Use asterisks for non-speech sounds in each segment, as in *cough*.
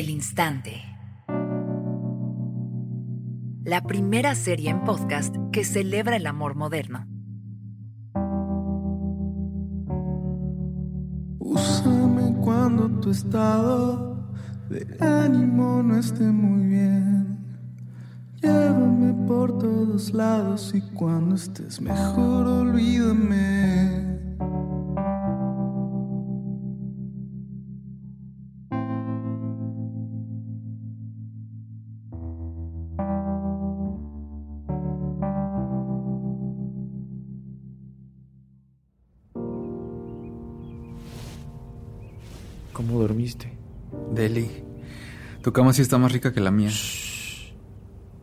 El Instante. La primera serie en podcast que celebra el amor moderno. Úsame cuando tu estado de ánimo no esté muy bien. Llévame por todos lados y cuando estés mejor olvídame. Tu cama sí está más rica que la mía.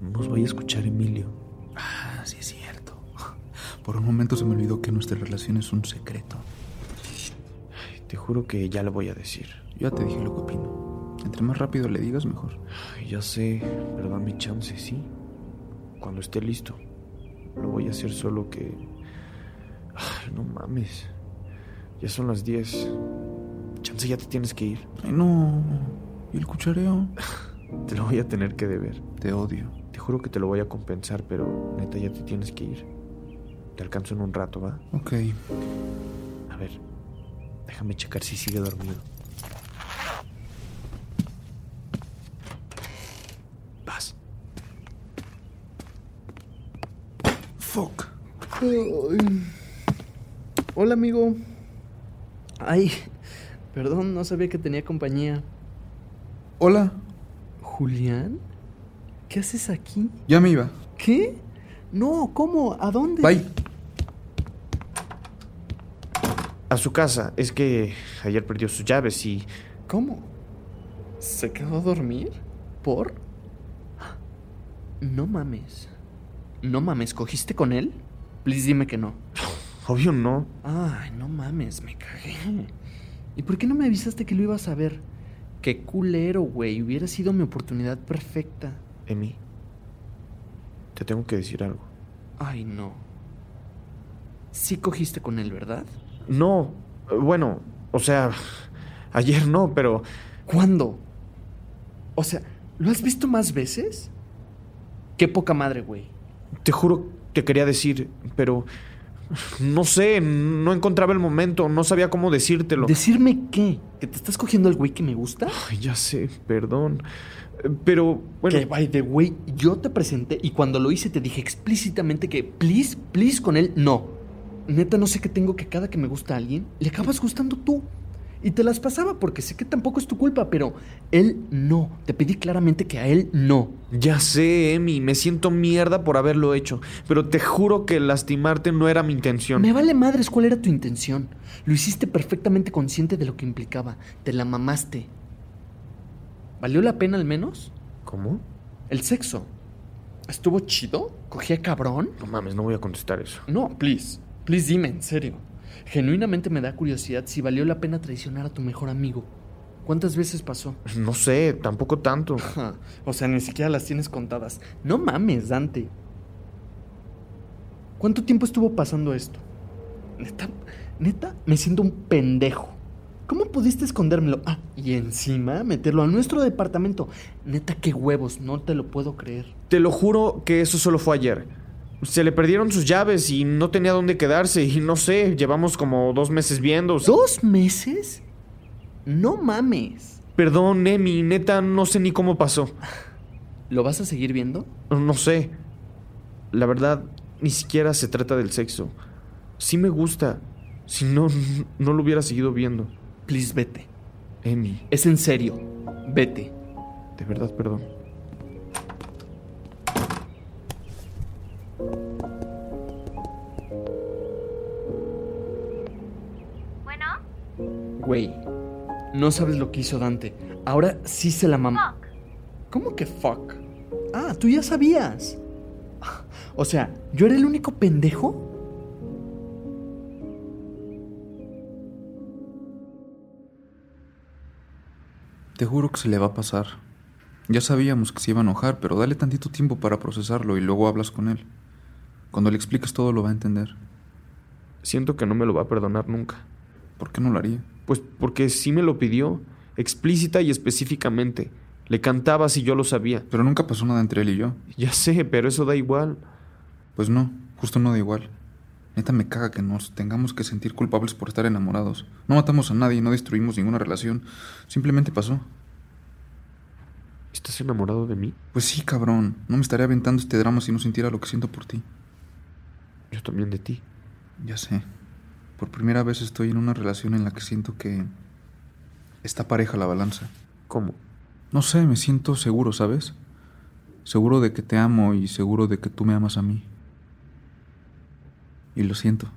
No nos vaya a escuchar Emilio. Ah, sí es cierto. *laughs* Por un momento se me olvidó que nuestra relación es un secreto. Ay, te juro que ya le voy a decir. Ya te dije lo que opino. Entre más rápido le digas, mejor. Ay, ya sé, pero dame chance, ¿sí? Cuando esté listo. Lo voy a hacer solo que... Ay, no mames. Ya son las 10. Chance, ya te tienes que ir. Ay, no. ¿Y el cuchareo? *laughs* Te lo voy a tener que deber. Te odio. Te juro que te lo voy a compensar, pero neta ya te tienes que ir. Te alcanzo en un rato, ¿va? Ok. A ver, déjame checar si sigue dormido. Vas. Fuck. Hola, amigo. Ay, perdón, no sabía que tenía compañía. Hola. ¿Julián? ¿Qué haces aquí? Ya me iba. ¿Qué? No, ¿cómo? ¿A dónde? Bye. A su casa. Es que ayer perdió sus llaves y... ¿Cómo? ¿Se quedó a dormir? ¿Por? No mames. No mames, ¿cogiste con él? Please dime que no. Obvio no. Ay, no mames, me cagué. ¿Y por qué no me avisaste que lo ibas a ver? Qué culero, güey. Hubiera sido mi oportunidad perfecta. Emi, te tengo que decir algo. Ay, no. Sí cogiste con él, ¿verdad? No, bueno, o sea, ayer no, pero... ¿Cuándo? O sea, ¿lo has visto más veces? Qué poca madre, güey. Te juro que quería decir, pero... No sé, no encontraba el momento, no sabía cómo decírtelo. ¿Decirme qué? ¿Que te estás cogiendo al güey que me gusta? Ay, ya sé, perdón. Pero, bueno... Que, by the way, yo te presenté y cuando lo hice te dije explícitamente que, please, please con él, no. Neta, no sé qué tengo que cada que me gusta a alguien, le acabas gustando tú. Y te las pasaba porque sé que tampoco es tu culpa, pero él no. Te pedí claramente que a él no. Ya sé, Emi, me siento mierda por haberlo hecho, pero te juro que lastimarte no era mi intención. Me vale madres cuál era tu intención. Lo hiciste perfectamente consciente de lo que implicaba. Te la mamaste. ¿Valió la pena al menos? ¿Cómo? El sexo. ¿Estuvo chido? ¿Cogía cabrón? No mames, no voy a contestar eso. No, please. Please dime, en serio. Genuinamente me da curiosidad si valió la pena traicionar a tu mejor amigo. ¿Cuántas veces pasó? No sé, tampoco tanto. o sea, ni siquiera las tienes contadas. No mames, Dante. ¿Cuánto tiempo estuvo pasando esto? Neta, neta, me siento un pendejo. ¿Cómo pudiste escondérmelo? Ah, y encima meterlo a nuestro departamento. Neta, qué huevos, no te lo puedo creer. Te lo juro que eso solo fue ayer. Se le perdieron sus llaves y no tenía dónde quedarse. Y no sé, llevamos como dos meses viendo. ¿Dos meses? No mames. Perdón, Emi, neta, no sé ni cómo pasó. ¿Lo vas a seguir viendo? No sé. La verdad, ni siquiera se trata del sexo. Sí me gusta. Si no, no lo hubiera seguido viendo. Please, vete. Emi. Es en serio. Vete. De verdad, perdón. Güey, no sabes lo que hizo Dante. Ahora sí se la mamá. fuck. ¿Cómo que fuck? Ah, tú ya sabías. O sea, ¿yo era el único pendejo? Te juro que se le va a pasar. Ya sabíamos que se iba a enojar, pero dale tantito tiempo para procesarlo y luego hablas con él. Cuando le expliques todo lo va a entender. Siento que no me lo va a perdonar nunca. ¿Por qué no lo haría? Pues porque sí me lo pidió, explícita y específicamente. Le cantabas y yo lo sabía. Pero nunca pasó nada entre él y yo. Ya sé, pero eso da igual. Pues no, justo no da igual. Neta me caga que nos tengamos que sentir culpables por estar enamorados. No matamos a nadie, no destruimos ninguna relación. Simplemente pasó. ¿Estás enamorado de mí? Pues sí, cabrón. No me estaría aventando este drama si no sintiera lo que siento por ti. Yo también de ti. Ya sé. Por primera vez estoy en una relación en la que siento que está pareja la balanza. ¿Cómo? No sé, me siento seguro, ¿sabes? Seguro de que te amo y seguro de que tú me amas a mí. Y lo siento.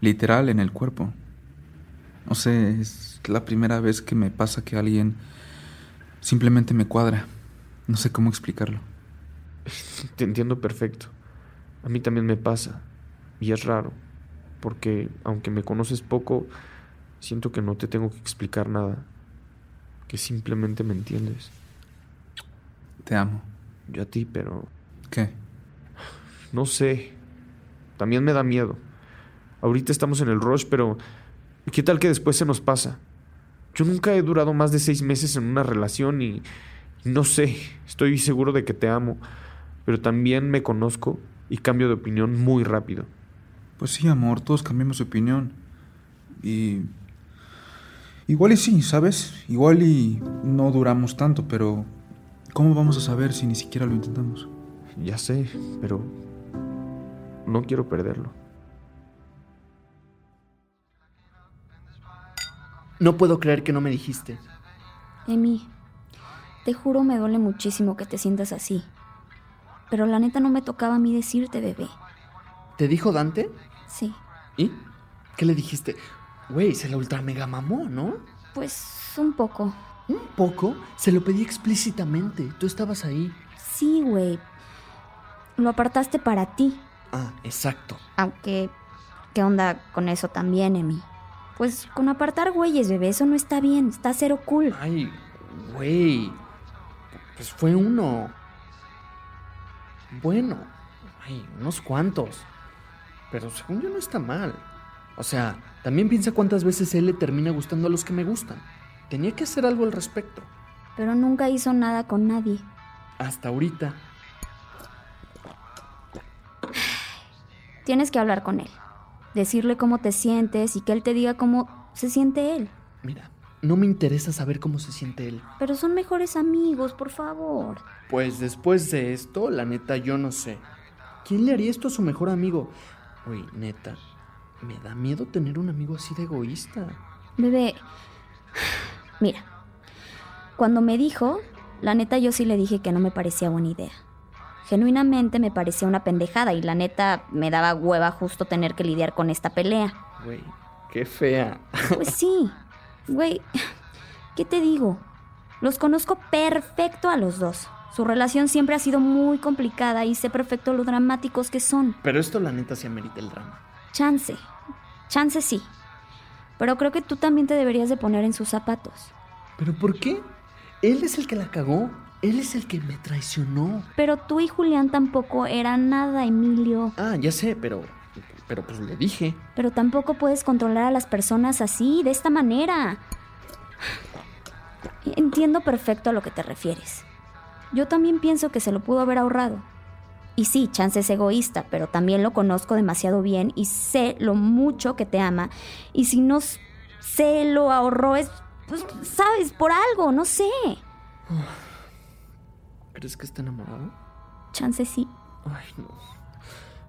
Literal en el cuerpo. No sé, es la primera vez que me pasa que alguien simplemente me cuadra. No sé cómo explicarlo. *laughs* Te entiendo perfecto. A mí también me pasa. Y es raro. Porque aunque me conoces poco, siento que no te tengo que explicar nada. Que simplemente me entiendes. Te amo. Yo a ti, pero... ¿Qué? No sé. También me da miedo. Ahorita estamos en el rush, pero ¿qué tal que después se nos pasa? Yo nunca he durado más de seis meses en una relación y no sé, estoy seguro de que te amo, pero también me conozco y cambio de opinión muy rápido. Pues sí, amor, todos cambiamos de opinión. Y... Igual y sí, ¿sabes? Igual y no duramos tanto, pero ¿cómo vamos a saber si ni siquiera lo intentamos? Ya sé, pero no quiero perderlo. No puedo creer que no me dijiste. Emi, te juro me duele muchísimo que te sientas así. Pero la neta no me tocaba a mí decirte, bebé. ¿Te dijo Dante? Sí. ¿Y? ¿Qué le dijiste? Güey, se la ultra mega mamó, ¿no? Pues un poco. Un poco. Se lo pedí explícitamente. Tú estabas ahí. Sí, güey. Lo apartaste para ti. Ah, exacto. Aunque, ¿qué onda con eso también, Emi? Pues con apartar güeyes, bebé, eso no está bien. Está cero cool. Ay, güey. Pues fue uno. Bueno, ay, unos cuantos. Pero según yo no está mal. O sea, también piensa cuántas veces él le termina gustando a los que me gustan. Tenía que hacer algo al respecto. Pero nunca hizo nada con nadie. Hasta ahorita. Tienes que hablar con él. Decirle cómo te sientes y que él te diga cómo se siente él. Mira, no me interesa saber cómo se siente él. Pero son mejores amigos, por favor. Pues después de esto, la neta, yo no sé. ¿Quién le haría esto a su mejor amigo? Oye, neta, me da miedo tener un amigo así de egoísta. Bebé, mira, cuando me dijo, la neta yo sí le dije que no me parecía buena idea. Genuinamente me parecía una pendejada y la neta me daba hueva justo tener que lidiar con esta pelea. Güey, qué fea. Pues sí, güey, ¿qué te digo? Los conozco perfecto a los dos. Su relación siempre ha sido muy complicada y sé perfecto lo dramáticos que son. Pero esto la neta sí amerita el drama. Chance, chance sí. Pero creo que tú también te deberías de poner en sus zapatos. ¿Pero por qué? Él es el que la cagó. Él es el que me traicionó. Pero tú y Julián tampoco eran nada, Emilio. Ah, ya sé, pero. Pero pues le dije. Pero tampoco puedes controlar a las personas así, de esta manera. Entiendo perfecto a lo que te refieres. Yo también pienso que se lo pudo haber ahorrado. Y sí, Chance es egoísta, pero también lo conozco demasiado bien y sé lo mucho que te ama. Y si no se lo ahorró es, pues, sabes, por algo, no sé. *sighs* ¿Crees que está enamorado? Chance sí. Ay, no.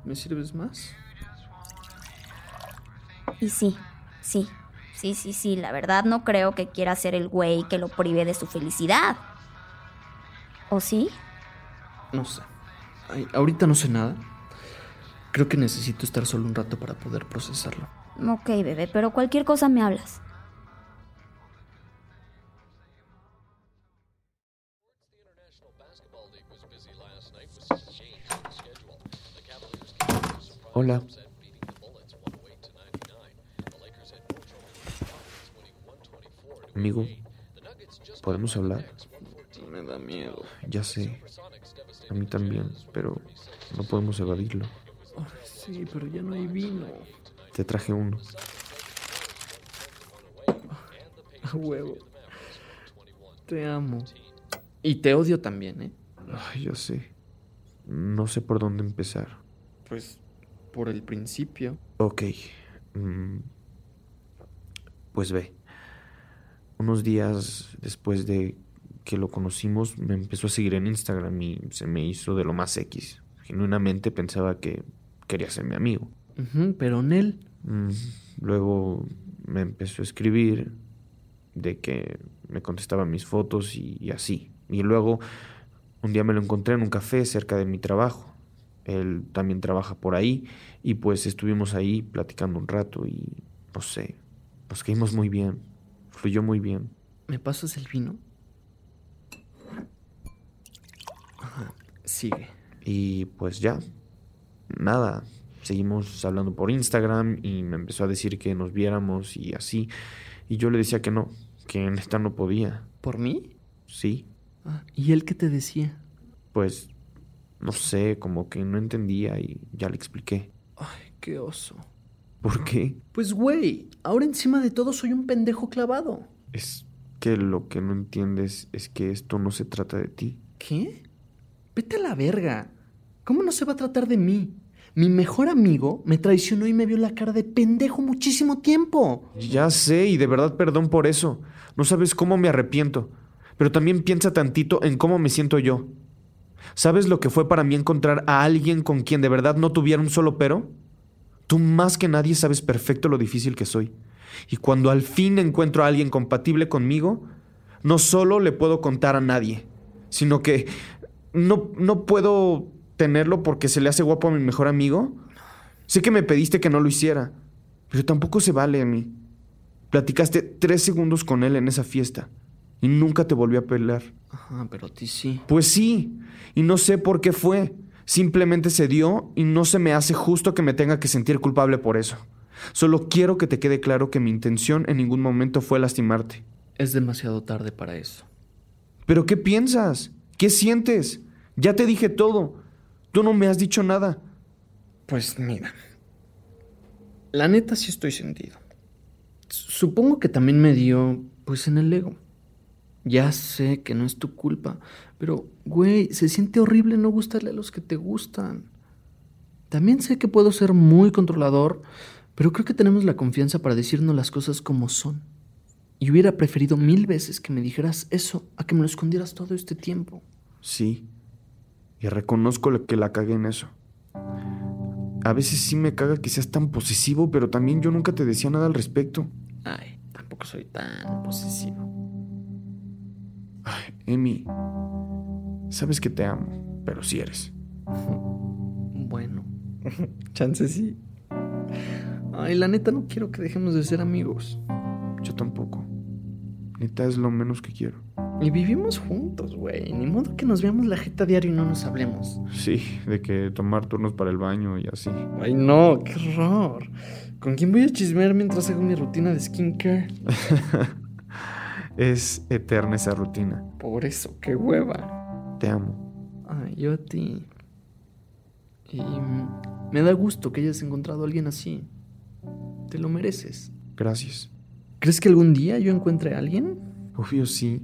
¿Me sirves más? Y sí, sí, sí, sí, sí, la verdad no creo que quiera ser el güey que lo prive de su felicidad. ¿O sí? No sé. Ay, ahorita no sé nada. Creo que necesito estar solo un rato para poder procesarlo. Ok, bebé, pero cualquier cosa me hablas. Hola. Amigo, ¿podemos hablar? Me da miedo. Ya sé. A mí también, pero no podemos evadirlo. Sí, pero ya no hay vino. Te traje uno. A huevo. Te amo. Y te odio también, ¿eh? Ay, ya sé. No sé por dónde empezar. Pues por el principio. Ok. mm, Pues ve. Unos días después de que lo conocimos, me empezó a seguir en Instagram y se me hizo de lo más X. Genuinamente pensaba que quería ser mi amigo. Pero Nel. Mm, Luego me empezó a escribir de que me contestaba mis fotos y, y así. Y luego un día me lo encontré en un café cerca de mi trabajo. Él también trabaja por ahí y pues estuvimos ahí platicando un rato y no sé, nos caímos muy bien, fluyó muy bien. ¿Me pasas el vino? Sigue. Y pues ya, nada, seguimos hablando por Instagram y me empezó a decir que nos viéramos y así. Y yo le decía que no, que neta no podía. ¿Por mí? Sí, Ah, ¿Y él qué te decía? pues no sé, como que no entendía y ya le expliqué. Ay, qué oso. ¿Por qué? Pues güey, ahora encima de todo soy un pendejo clavado. Es que lo que no entiendes es que esto no se trata de ti. ¿Qué? Vete a la verga. ¿Cómo no se va a tratar de mí? Mi mejor amigo me traicionó y me vio la cara de pendejo muchísimo tiempo. Ya sé, y de verdad perdón por eso. No sabes cómo me arrepiento. Pero también piensa tantito en cómo me siento yo. ¿Sabes lo que fue para mí encontrar a alguien con quien de verdad no tuviera un solo pero? Tú más que nadie sabes perfecto lo difícil que soy. Y cuando al fin encuentro a alguien compatible conmigo, no solo le puedo contar a nadie, sino que no, no puedo tenerlo porque se le hace guapo a mi mejor amigo. Sé que me pediste que no lo hiciera, pero tampoco se vale a mí. Platicaste tres segundos con él en esa fiesta y nunca te volvió a pelar. Ajá, pero a ti sí. Pues sí, y no sé por qué fue. Simplemente se dio y no se me hace justo que me tenga que sentir culpable por eso. Solo quiero que te quede claro que mi intención en ningún momento fue lastimarte. Es demasiado tarde para eso. ¿Pero qué piensas? ¿Qué sientes? Ya te dije todo. Tú no me has dicho nada. Pues mira. La neta sí estoy sentido. Supongo que también me dio, pues en el ego. Ya sé que no es tu culpa, pero, güey, se siente horrible no gustarle a los que te gustan. También sé que puedo ser muy controlador, pero creo que tenemos la confianza para decirnos las cosas como son. Y hubiera preferido mil veces que me dijeras eso a que me lo escondieras todo este tiempo. Sí. Y reconozco que la cagué en eso. A veces sí me caga que seas tan posesivo, pero también yo nunca te decía nada al respecto. Ay, tampoco soy tan posesivo. Ay, Emi, sabes que te amo, pero sí eres. *laughs* Bueno, *laughs* chance sí. Ay, la neta no quiero que dejemos de ser amigos. Yo tampoco. Neta es lo menos que quiero. Y vivimos juntos, güey. Ni modo que nos veamos la jeta diario y no nos hablemos. Sí, de que tomar turnos para el baño y así. Ay, no, qué horror. ¿Con quién voy a chismear mientras hago mi rutina de skincare? *laughs* Es eterna esa rutina. Por eso, qué hueva. Te amo. Ay, yo a ti. Y me da gusto que hayas encontrado a alguien así. Te lo mereces. Gracias. ¿Crees que algún día yo encuentre a alguien? Obvio sí.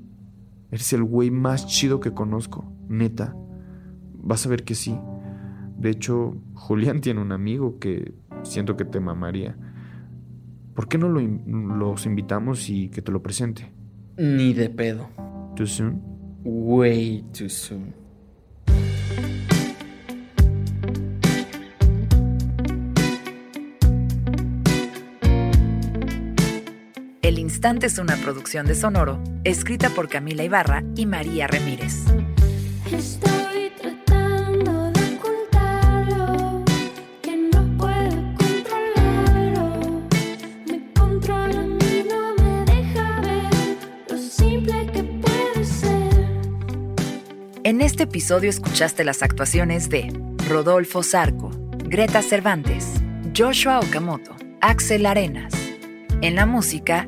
Eres el güey más chido que conozco. Neta. Vas a ver que sí. De hecho, Julián tiene un amigo que siento que te mamaría. ¿Por qué no lo in- los invitamos y que te lo presente? Ni de pedo. ¿Too soon? Way too soon. Instante es una producción de Sonoro, escrita por Camila Ibarra y María Ramírez. Estoy tratando de ocultarlo, que no puedo controlarlo. Me controla y no me deja ver lo simple que puede ser. En este episodio escuchaste las actuaciones de Rodolfo Zarco, Greta Cervantes, Joshua Okamoto, Axel Arenas. En la música,